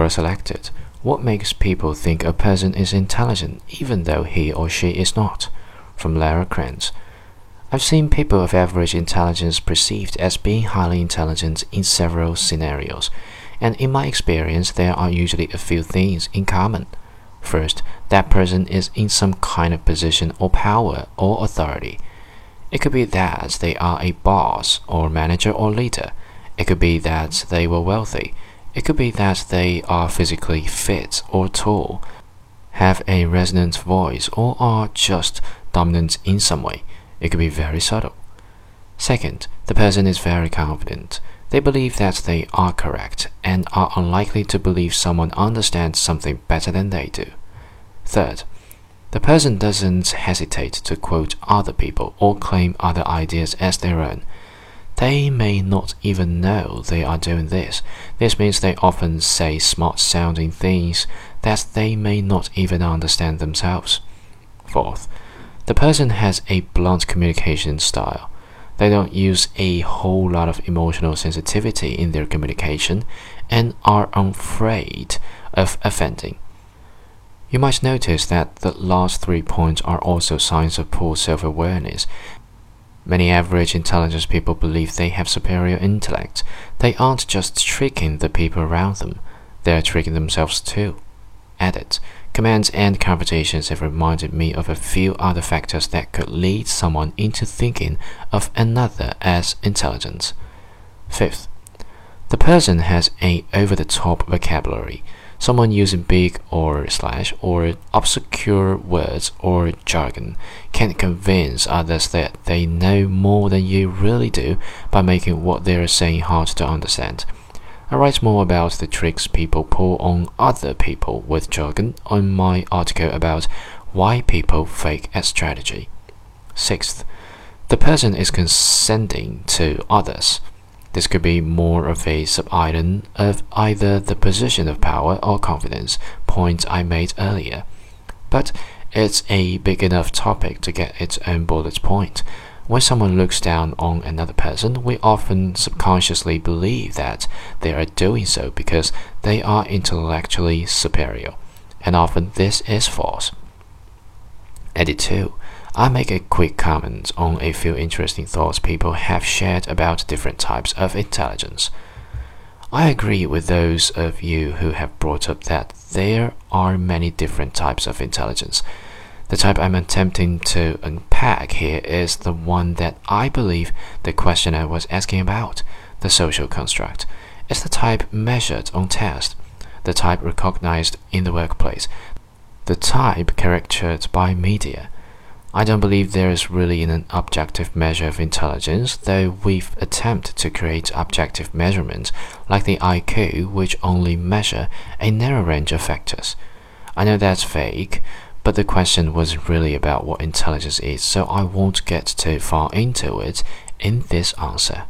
Quora selected. What makes people think a person is intelligent even though he or she is not? From Lara Krantz. I've seen people of average intelligence perceived as being highly intelligent in several scenarios, and in my experience, there are usually a few things in common. First, that person is in some kind of position or power or authority. It could be that they are a boss or manager or leader. It could be that they were wealthy. It could be that they are physically fit or tall, have a resonant voice, or are just dominant in some way. It could be very subtle. Second, the person is very confident. They believe that they are correct and are unlikely to believe someone understands something better than they do. Third, the person doesn't hesitate to quote other people or claim other ideas as their own. They may not even know they are doing this. This means they often say smart sounding things that they may not even understand themselves. Fourth, the person has a blunt communication style. They don't use a whole lot of emotional sensitivity in their communication and are afraid of offending. You might notice that the last three points are also signs of poor self awareness. Many average intelligence people believe they have superior intellect. They aren't just tricking the people around them, they're tricking themselves too. Added, Commands and conversations have reminded me of a few other factors that could lead someone into thinking of another as intelligent. Fifth, the person has a over-the-top vocabulary. Someone using big or slash or obscure words or jargon can convince others that they know more than you really do by making what they are saying hard to understand. I write more about the tricks people pull on other people with jargon on my article about why people fake a strategy. Sixth, the person is consenting to others. This could be more of a sub-item of either the position of power or confidence point I made earlier. But it's a big enough topic to get its own bullet point. When someone looks down on another person, we often subconsciously believe that they are doing so because they are intellectually superior, and often this is false. Edit 2. I make a quick comment on a few interesting thoughts people have shared about different types of intelligence. I agree with those of you who have brought up that there are many different types of intelligence. The type I'm attempting to unpack here is the one that I believe the questioner was asking about the social construct. It's the type measured on test, the type recognized in the workplace, the type characterized by media. I don't believe there is really an objective measure of intelligence, though we've attempted to create objective measurements like the IQ, which only measure a narrow range of factors. I know that's vague, but the question was really about what intelligence is, so I won't get too far into it in this answer.